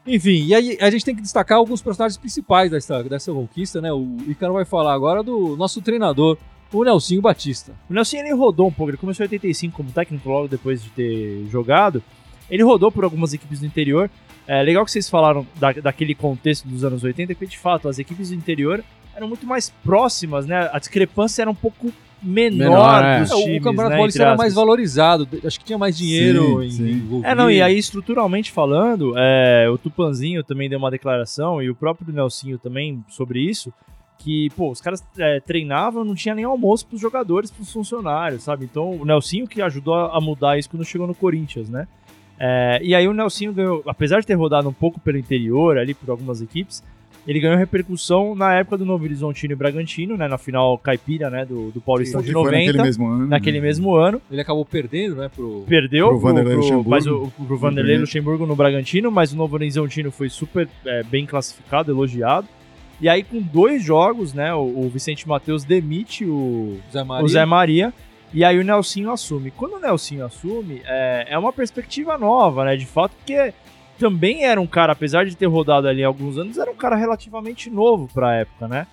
Enfim, e aí a gente tem que destacar alguns personagens principais dessa, dessa conquista, né? O Icaro vai falar agora do nosso treinador, o Nelsinho Batista. O Nelson ele rodou um pouco, ele começou em 85 como técnico, logo depois de ter jogado. Ele rodou por algumas equipes do interior. É legal que vocês falaram da, daquele contexto dos anos 80, porque de fato as equipes do interior eram muito mais próximas, né? A discrepância era um pouco menor, Menor, é. dos É, times. o Campeonato né, Paulista era mais valorizado, acho que tinha mais dinheiro Sim, em, sim. envolvido. É, não, e aí estruturalmente falando, é, o Tupanzinho também deu uma declaração, e o próprio Nelsinho também sobre isso, que, pô, os caras é, treinavam, não tinha nem almoço pros jogadores, pros funcionários, sabe? Então, o Nelsinho que ajudou a mudar isso quando chegou no Corinthians, né? É, e aí o Nelsinho ganhou, apesar de ter rodado um pouco pelo interior, ali por algumas equipes, ele ganhou repercussão na época do Novo Horizontino e Bragantino, né? Na final caipira, né? Do, do Paulistão Que de foi 90, naquele mesmo ano. naquele mesmo ano Ele acabou perdendo, né, pro... perdeu Pro pro, Vanderlei Luxemburgo. mas o, pro Vanderlei. Luxemburgo no Bragantino, mas o Novo Horizontino foi super é, bem classificado, elogiado. E aí, com dois jogos, né, o, o Vicente Matheus demite o, Zé Maria. o Zé Maria, e aí o Nelsinho assume. Quando o Nelsinho assume, é, é uma perspectiva nova, né, de fato, porque também era um cara, apesar de ter rodado ali alguns anos, era um cara relativamente novo pra época, né?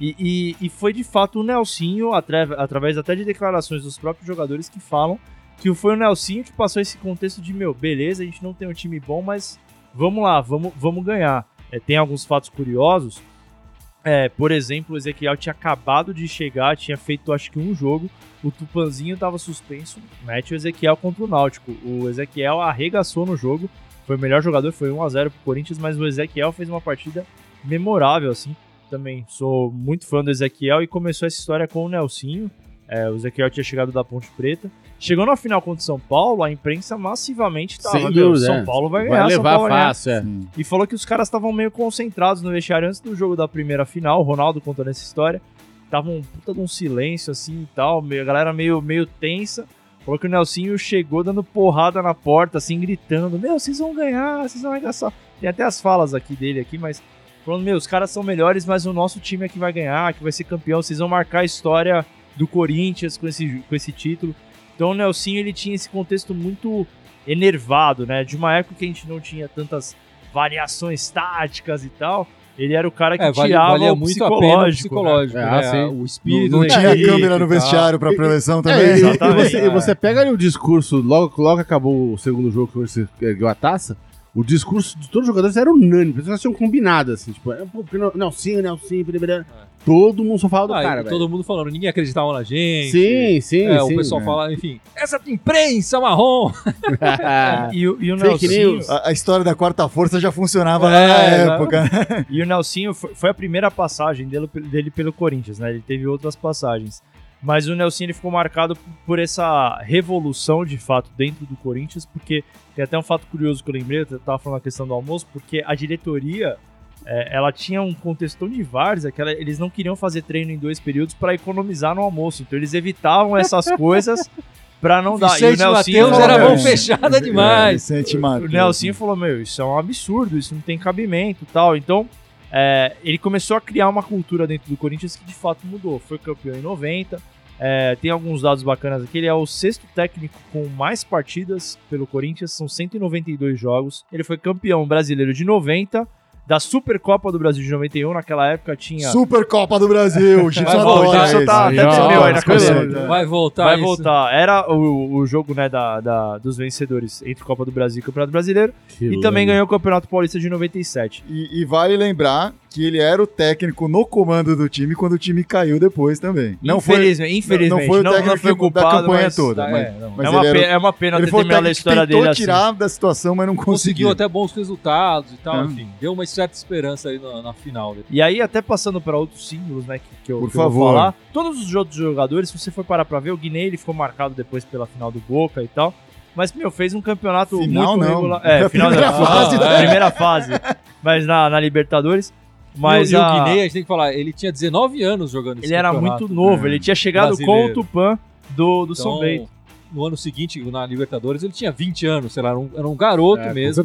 E, e- e foi de fato o Nelsinho, atra- através até de declarações dos próprios jogadores, que falam que foi o Nelsinho que passou esse contexto de, meu, beleza, a gente não tem um time bom, mas vamos lá, vamos, vamos ganhar. É, tem alguns fatos curiosos. É, por exemplo, o Ezequiel tinha acabado de chegar, tinha feito acho que um jogo, o Tupanzinho estava suspenso, mete o Ezequiel contra o Náutico. O Ezequiel arregaçou no jogo, foi o melhor jogador, foi 1x0 pro Corinthians, mas o Ezequiel fez uma partida memorável, assim. Também sou muito fã do Ezequiel e começou essa história com o Nelsinho. É, o Ezequiel tinha chegado da Ponte Preta. Chegou na final contra o São Paulo, a imprensa massivamente tava, Sem meu, dúvida, São é. Paulo vai ganhar, Vai São levar Paulo vai ganhar. fácil, é. E falou que os caras estavam meio concentrados no vestiário antes do jogo da primeira final. O Ronaldo contando essa história. Tava um puta de um silêncio assim e tal. meio- A galera meio, meio tensa. Falou que o Nelsinho chegou dando porrada na porta, assim, gritando: Meu, vocês vão ganhar, vocês vão arregaçar. Tem até as falas aqui dele aqui, mas falando: Meu, os caras são melhores, mas o nosso time é que vai ganhar, que vai ser campeão. Vocês vão marcar a história do Corinthians com esse, com esse título. Então o Nelsinho ele tinha esse contexto muito enervado, né? De uma época que a gente não tinha tantas variações táticas e tal. Ele era o cara que É, vale- tirava valia o muito a pena o psicológico. psicológico, né? né? Ah, sim. O espírito Não da tinha câmera no tal. vestiário pra preleção É, também. e- Exatamente. você, e você pega ali o discurso, logo, logo que acabou o segundo jogo que você ganhou a taça, o discurso de todos os jogadores era unânime, as pessoas tinham combinado, assim, tipo, é, não, sim, não, sim, blá, blá. todo mundo só fala do Ah, cara, velho. todo mundo falando, ninguém acreditava na gente. Sim, sim, É, sim. o pessoal é. fala, enfim, essa imprensa marrom. E, o- e o Fake Nelsinho. A, a história da quarta força já funcionava É, lá na né? época. E o Nelsinho foi, foi a primeira passagem dele, dele pelo Corinthians, né? Ele teve outras passagens. Mas o Nelsinho ele ficou marcado por essa revolução, de fato, dentro do Corinthians, porque tem até um fato curioso que eu lembrei, eu tava falando a questão do almoço, porque a diretoria, é, ela tinha um contextão de várzea, que ela- eles não queriam fazer treino em dois períodos para economizar no almoço. Então eles evitavam essas coisas para não dar. Vicente Matheus falou, era "Meu, mão fechada É, demais. Vicente o Matheus. Nelsinho falou, meu, isso é um absurdo, isso não tem cabimento e tal. Então, é, ele começou a criar uma cultura dentro do Corinthians que de fato mudou. Foi campeão em 90. É, tem alguns dados bacanas aqui. Ele é o sexto técnico com mais partidas pelo Corinthians, são 192 jogos. Ele foi campeão brasileiro de 90, da Supercopa do Brasil de 91. Naquela época tinha. Supercopa do Brasil. Vai voltar, só tá- até aí na cabeça. Vai voltar Vai isso. voltar. Era o, o jogo né, da, da- dos vencedores entre Copa do Brasil e Campeonato Brasileiro. Que E também louco. ganhou o Campeonato Paulista de 97. E, e vale lembrar que ele era o técnico no comando do time quando o time caiu depois também. Não foi, infelizmente, infelizmente, não foi o técnico não foi da culpado, campanha mas- toda. Tá, mas, é, não. mas é, uma era, é uma pena ele ter terminado a história tentou dele assim. tirar da situação, mas não Conseguiu conseguiu. até bons resultados e tal, É. enfim. Deu uma certa esperança aí na, na final. né? E aí, até passando para outros símbolos, né, que, que eu, Por que eu vou favor. falar. Todos os outros jogadores, se você for parar pra ver, o Guinea ele ficou marcado depois pela final do Boca e tal. Mas, meu, fez um campeonato Final, muito não. regular. É, Na final primeira da fase, ah, né? primeira fase. Mas na, na Libertadores. Mas e, o- e a- o Guinea, a gente tem que falar, ele tinha 19 anos jogando esse ele era muito novo. É. Ele tinha chegado com Brasileiro. o Tupan do, do São Então, Bento. No ano seguinte, na Libertadores, ele tinha 20 anos, sei lá, era um, era um garoto É, com mesmo,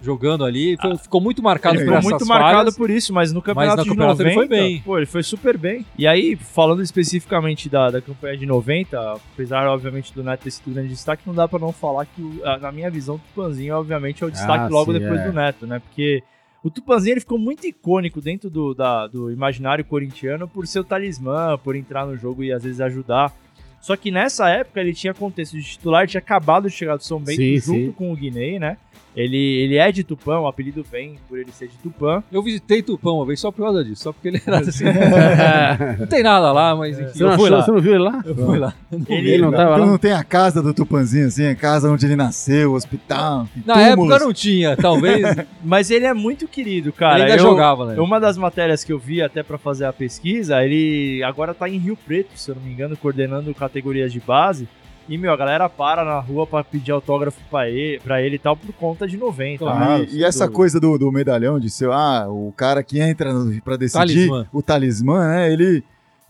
jogando ali. Foi- ficou muito marcado Ele por ficou essas muito marcado falhas. por isso, mas no campeonato no de campeonato 90, ele foi bem. Pô, ele foi super bem. E aí, falando especificamente da, da campanha de 90, apesar, obviamente, do Neto ter sido grande destaque, não dá pra não falar que, a- na minha visão, o Tupanzinho, obviamente, é o destaque Ah, logo sim, depois é. do Neto, né? Porque o Tupanzinho ele ficou muito icônico dentro do, da- do imaginário corintiano por ser o talismã, por entrar no jogo e às vezes ajudar. Só que nessa época ele tinha contexto de titular, tinha acabado de chegar do São Bento Sim, junto sim. com o Guinei, né? Ele, ele é de Tupã, o apelido vem por ele ser de Tupã. Eu visitei Tupã uma vez só por causa disso, só porque ele era assim. não tem nada lá, mas enfim, Você não, achou, lá. você não viu ele lá? Eu fui lá. Ele- Ele não tava Então lá? não tem a casa do Tupanzinho, assim, a casa onde ele nasceu, o hospital. Na túmulos. época não tinha, talvez. Mas ele é muito querido, cara. ele ainda Eu- jogava, né? Uma das matérias que eu vi até pra fazer a pesquisa, ele agora tá em Rio Preto, se eu não me engano, coordenando categorias de base. E, meu, a galera para na rua pra pedir autógrafo pra ele, pra ele e tal, por conta de 90. Claro. E- sem e, essa coisa do, do medalhão, de ser ah, o cara que entra no- pra decidir, Talismã. o talismã, né? Ele,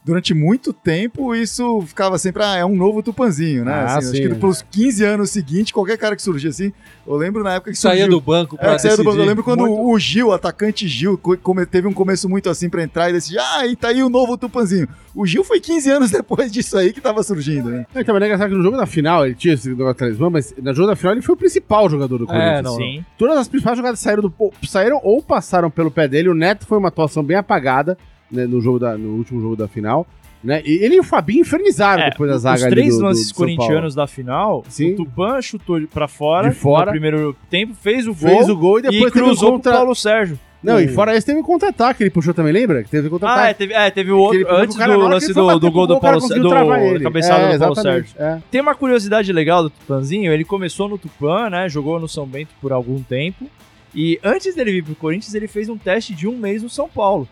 durante muito tempo, isso ficava sempre, ah, é um novo Tupanzinho, né? Ah, Assim, sim. acho que pelos 15 anos seguintes, qualquer cara que surgia assim, eu lembro na época que Saía surgiu. do banco pra É, saía do banco. Eu lembro quando Muito- o Gil, o atacante Gil, teve um começo muito assim pra entrar e decidir, ah, e tá aí o novo Tupanzinho. O Gil foi 15 anos depois disso aí que tava surgindo, né? Não, Então, mas é engraçado que no jogo da final ele tinha esse negócio talismã, mas no jogo da final ele foi o principal jogador do Corinthians. É, não, Sim. Todas as principais jogadas saíram, do, saíram ou passaram pelo pé dele. O Neto foi uma atuação bem apagada né, no, jogo da, no último jogo da final. Né? E ele e o Fabinho infernizaram É, depois da os zaga ali três do, do- lances do corintianos da final, Sim. o Tupan chutou pra fora, De fora. no primeiro tempo, fez o gol, Fez o gol e depois e cruzou contra... pro Paulo Sérgio. Não, e O- fora esse teve um contra-ataque, ele puxou também, lembra? Que teve Ah, é, contra-ataque. teve, é, teve o outro, antes do lance do, do gol do o cara Paulo Sérgio, do cabeçada É, do Paulo Sérgio. é. Tem uma curiosidade legal do Tupanzinho, ele começou no Tupan, né, jogou no São Bento por algum tempo, e antes dele vir pro Corinthians, ele fez um teste de um mês no São Paulo.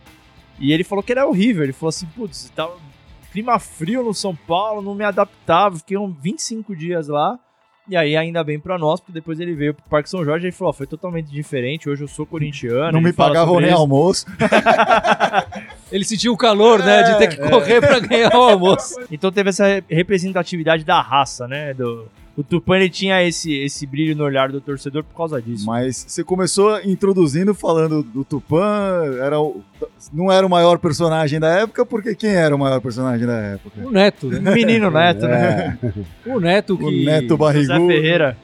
E ele falou que era horrível, ele falou assim, putz, tava clima frio no São Paulo, não me adaptava, fiquei uns 25 dias lá, e aí ainda bem pra nós, porque depois ele veio pro Parque São Jorge e falou, ó, foi totalmente diferente, hoje eu sou corintiano. Não me pagavam nem isso. almoço. Ele sentiu o calor, né? De ter que correr pra ganhar o almoço. Então teve essa re- representatividade da raça, né, do... O Tupan ele tinha esse, esse brilho no olhar do torcedor por causa disso. Mas você começou introduzindo falando do Tupã, era o- não era o maior personagem da época, porque quem era o maior personagem da época? O Neto, né? Menino Neto, né? É. O Neto que O Neto José Barrigudo. Ferreira.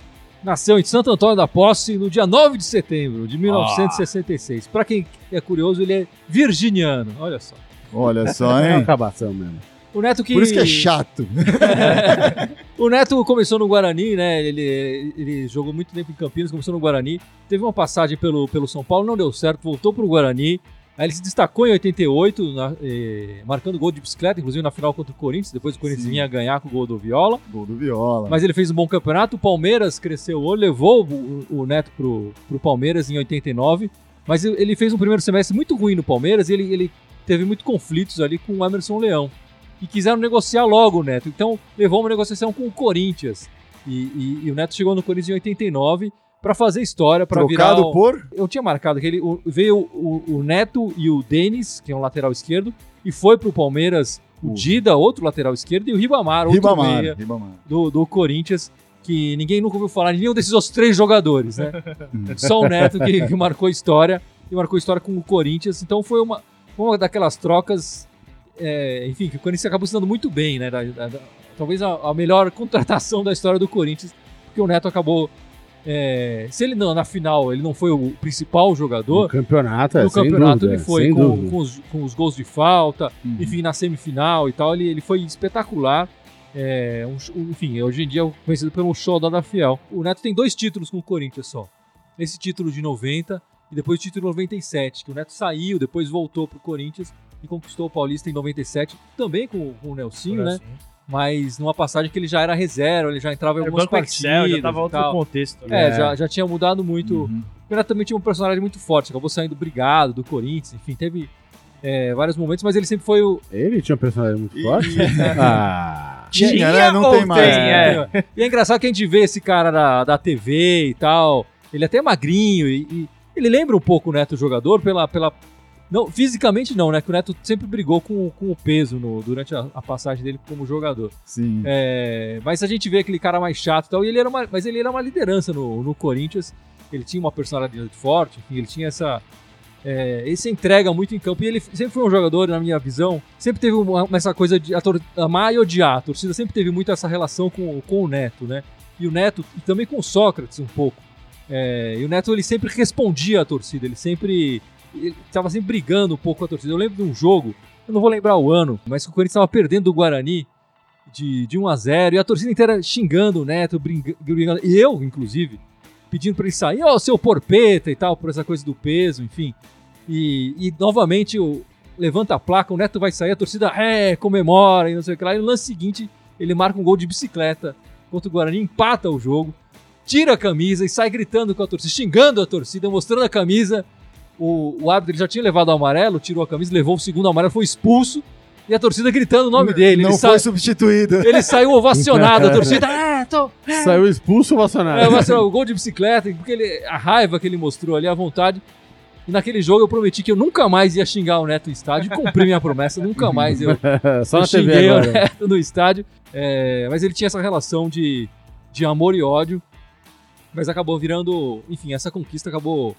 nasceu em Santo Antônio da Posse no dia 9 de setembro de 1966. Pra quem é curioso, ele é virginiano. Olha só. Olha só, É uma hein? acabação mesmo. O Neto que Por isso que é chato. O Neto começou no Guarani, né? Ele, ele jogou muito tempo em Campinas, começou no Guarani. Teve uma passagem pelo, pelo São Paulo, não deu certo, voltou pro Guarani. Aí ele se destacou em 88, na- eh, marcando gol de bicicleta, inclusive na final contra o Corinthians. Depois o Corinthians Sim. vinha ganhar com o gol do Viola. Gol do Viola. Mas ele fez um bom campeonato. O Palmeiras cresceu levou o, o Neto pro, pro Palmeiras em 89. Mas ele fez um primeiro semestre muito ruim no Palmeiras e ele, ele teve muitos conflitos ali com o Emerson Leão. E quiseram negociar logo o Neto. Então levou uma negociação com o Corinthians. E, e- e o Neto chegou no Corinthians em 89 para fazer história, para virar. Trocado o- por. Eu tinha marcado que ele o- veio o, o Neto e o Denis, que é um lateral esquerdo, e foi pro Palmeiras o O- Dida, outro lateral esquerdo, e o Ribamar, outro Ribamar. meia Ribamar. do, do Corinthians, que ninguém nunca ouviu falar de nenhum desses outros três jogadores, né? Só o Neto que, que marcou história, e marcou história com o Corinthians. Então foi uma, uma daquelas trocas, é, enfim, que o Corinthians acabou se dando muito bem, né? Da- da- da- talvez a, a melhor contratação da história do Corinthians, porque o Neto acabou. é, se ele não, na final, ele não foi o principal No jogador, campeonato, é, no campeonato dúvida, ele foi com, com os, com os gols de falta, Uhum. enfim, na semifinal e tal, ele, ele foi espetacular. É, um enfim, hoje em dia é conhecido pelo show da Fiel. O Neto tem dois títulos com o Corinthians só. Esse título de 90 e depois o título em 97, que o Neto saiu, depois voltou pro Corinthians e conquistou o Paulista em 97, também com, com o Nelsinho, né? Mas numa passagem que ele já era reserva, ele já entrava em Era algumas Banco Excel, partidas já tava outro tal. contexto. É, né? já, já tinha mudado muito. Uhum. O Neto também tinha um personagem muito forte, acabou saindo brigado do Corinthians, enfim, teve é, vários momentos, mas ele sempre foi o. Ele tinha um personagem muito forte? ah. Tinha, né? Não tem mais. tem, né? é. E é engraçado que a gente vê esse cara da, da TV e tal. Ele é até magrinho e, e ele lembra um pouco o Neto jogador pela. pela não, fisicamente não, né? Que o Neto sempre brigou com, com o peso no- durante a, a passagem dele como jogador. Sim. É, mas a gente vê aquele cara mais chato e tal, e ele era uma, mas ele era uma liderança no, no Corinthians. Ele tinha uma personalidade forte, enfim, ele tinha essa. É, ele se entrega muito em campo e ele sempre foi um jogador, na minha visão, sempre teve uma, essa coisa de amar e odiar. A torcida sempre teve muito essa relação com, com o Neto, né? E o Neto, e também com o Sócrates um pouco. É, e o Neto ele sempre respondia à torcida, ele sempre ele estava sempre brigando um pouco com a torcida. Eu lembro de um jogo, eu não vou lembrar o ano, mas que o Corinthians estava perdendo do Guarani de, de 1 a 0 e a torcida inteira xingando o Neto, brigando, e eu, inclusive, pedindo para ele sair, ó, seu porpeta e tal, por essa coisa do peso, enfim. E, e novamente o levanta a placa, o Neto vai sair, a torcida é, comemora e não sei o que lá. E no lance seguinte, ele marca um gol de bicicleta contra o Guarani, empata o jogo, tira a camisa e sai gritando com a torcida, xingando a torcida, mostrando a camisa. O, o árbitro ele já tinha levado o amarelo, tirou a camisa, levou o segundo amarelo, foi expulso. E a torcida gritando o nome dele. Não ele, foi sai- substituído. ele saiu ovacionado, a torcida. É, tô, Saiu expulso o Bolsonaro. é, mas, o gol de bicicleta, porque ele, a raiva que ele mostrou ali, a vontade. E naquele jogo eu prometi que eu nunca mais ia xingar o Neto no estádio cumpri minha promessa, nunca mais eu, Só eu xinguei o agora. Neto no estádio. É, mas ele tinha essa relação de, de amor e ódio, mas acabou virando, enfim, essa conquista acabou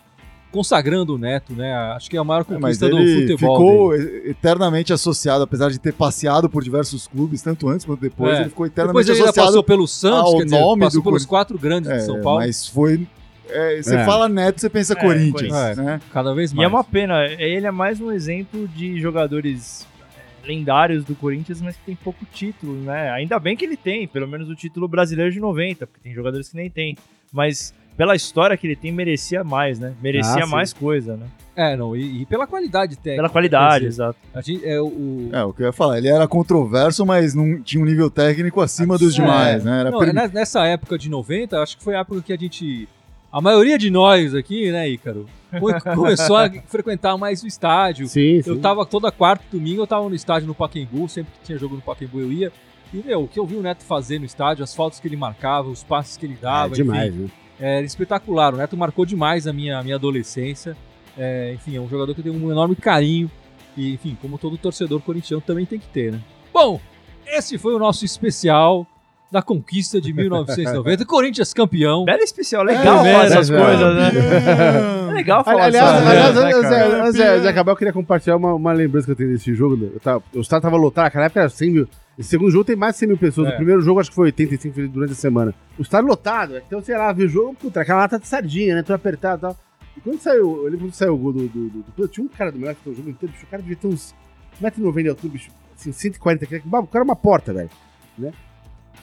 consagrando o Neto, né? Acho que é a maior É, mas conquista do ele futebol. ficou dele. eternamente associado, apesar de ter passeado por diversos clubes, tanto antes quanto depois, É. ele ficou Depois eternamente ele ainda associado passou pelo Santos, ao quer dizer, nome passou do pelos Corinthians. quatro grandes de É, São Paulo. Mas foi. é, você É. fala Neto, você pensa É, Corinthians. Corinthians. Né? Cada vez E mais. é uma pena, ele é mais um exemplo de jogadores é, lendários do Corinthians, mas que tem pouco título, né? Ainda bem que ele tem, pelo menos o título brasileiro de 90, porque tem jogadores que nem tem. Mas pela história que ele tem, merecia mais, né? Merecia Ah, sim. mais coisa, né? É, não, e, e pela qualidade técnica. Pela qualidade, exato. A gente, é, o, É, o que eu ia falar, ele era controverso, mas não tinha um nível técnico acima dos É. demais, né? Era Não, per- ne- nessa época de 90, acho que foi a época que a gente. A maioria de nós aqui, né, Ícaro, co- começou a frequentar mais o estádio. Sim, sim. Eu tava toda quarta e domingo, eu tava no estádio no Pacaembu, sempre que tinha jogo no Pacaembu eu ia. E, meu, o que eu vi o Neto fazer no estádio, as faltas que ele marcava, os passes que ele dava, É, demais, enfim, né? Era espetacular. O Neto marcou demais a minha, a minha adolescência. É, enfim, é um jogador que eu tenho um enorme carinho. E, enfim, como todo torcedor corintiano também tem que ter, né? Bom, esse foi o nosso especial da conquista de 1990. Corinthians campeão. Belo especial, legal É, falar essas velho. coisas, né? É legal falar Aliás, essas aliás, coisas, né, de acabar, eu queria compartilhar uma, uma lembrança que eu tenho desse jogo. né? Eu tava, o estádio tava lotado, naquela época era 100 mil. Esse segundo jogo tem mais de 100 mil pessoas. É. O primeiro jogo acho que foi 85 foi durante a semana. O estádio lotado, então, sei lá, viu o jogo, puta, aquela lata de sardinha, né? Tudo apertado e tal. E quando saiu, eu lembro quando saiu o gol do. do, do, do- tinha um cara do meu que foi o jogo inteiro, bicho, o cara devia ter uns 1,90m de altura, bicho, assim, 140 quilos. O cara era uma porta, velho. Né?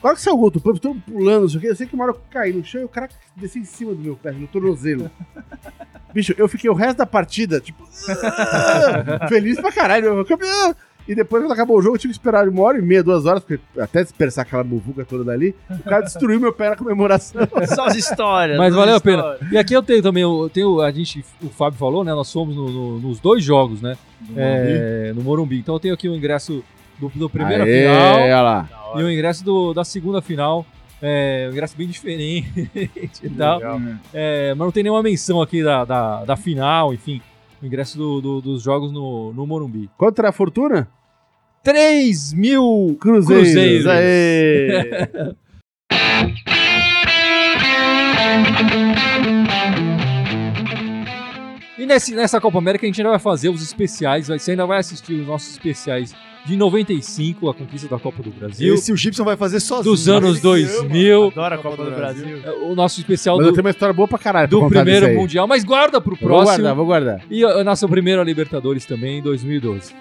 A hora que saiu o gol do Pump, todo pulando, não sei o quê, eu sei que uma hora eu caí no chão e o cara desceu em cima do meu pé, no tornozelo. Bicho, eu fiquei o resto da partida, tipo, feliz pra caralho, meu campeão. E depois, quando acabou o jogo, eu tive que esperar uma hora e meia, duas horas, porque até dispersar aquela muvuca toda dali, o cara destruiu meu pé na comemoração. Só as histórias. Mas as valeu a pena. histórias. E aqui eu tenho também, eu tenho, a gente, o Fábio falou, né? Nós fomos no- no- nos dois jogos, né? é, no Morumbi. Então eu tenho aqui o ingresso do, do primeira Aê, final olha lá. E o ingresso do- da segunda final. É, um ingresso bem diferente e tal. Legal. É, mas não tem nenhuma menção aqui da, da, da final, enfim. O ingresso do- do- dos jogos no, no Morumbi. Quanto era a fortuna? 3 mil Cruzeiros. Cruzeiros. Aê. E nesse, nessa Copa América a gente ainda vai fazer os especiais. Você ainda vai assistir os nossos especiais de 95, a conquista da Copa do Brasil. Esse o Gibson vai fazer sozinho. dos anos Ele 2000. Adoro a Copa do Brasil. O nosso especial Mas eu do, tenho uma história boa pra caralho. pra do contar primeiro. Mundial. Mas guarda pro Eu Vou próximo. guardar, vou guardar. E a nossa primeira Libertadores também em 2012.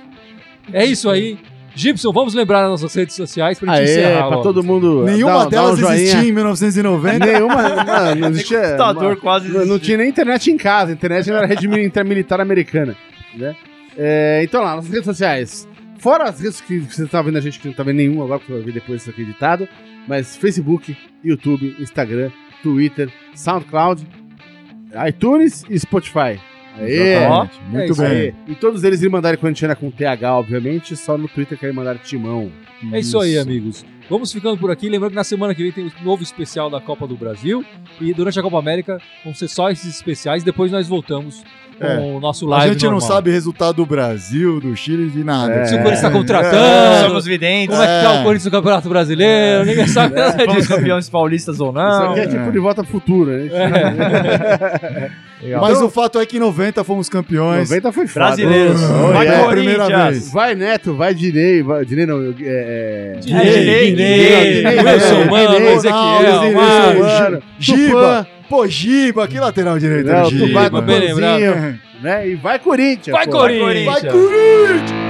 É isso aí. Gibson, vamos lembrar nas nossas redes sociais pra gente Aê, encerrar. pra logo. todo mundo. Nenhuma dar- dar delas um joinha. existia em 1990. Nenhuma. Não, não existia. computador uma- quase não, não tinha nem internet em casa. A internet era a rede mili- intermilitar americana. Né? É, então lá, nas redes sociais. Fora as redes que você tá vendo a gente que não tá vendo nenhum agora, porque você vai ver depois isso aqui editado. Mas Facebook, YouTube, Instagram, Twitter, SoundCloud, iTunes e Spotify. Aê! Exatamente. É Muito isso bem. Aê. E todos eles me mandarem corintiana com TH, obviamente, só no Twitter que aí mandaram Timão. É isso aí, amigos. Vamos ficando por aqui. Lembrando que na semana que vem tem o novo especial da Copa do Brasil. E durante a Copa América vão ser só esses especiais. Depois nós voltamos com É. o nosso A live. gente não normal. sabe resultado do Brasil, do Chile, de nada. se o Corinthians está É. contratando. Somos videntes. Como é que tá É. o Corinthians no Campeonato Brasileiro? Ninguém sabe nada disso. campeões paulistas ou Isso não. aqui é tipo de volta pro futuro, né? Legal. Mas o fato é que em 90 fomos campeões. 90 foi foda. Brasileiros. Oh, Vai, yeah. a primeira Corinthians. vez. Vai Neto, vai Dinei, vai... Dinei não, é... é... Dinei, Dinei, Dinei, Wilson Dinei, Mano, Dinei, Ezequiel, Giba. Pô, Giba, que lateral direito Não, Tupã, Giba. bem lembrado. Né? E vai Corinthians. Vai, pô. Corinthians! Vai, Corinthians!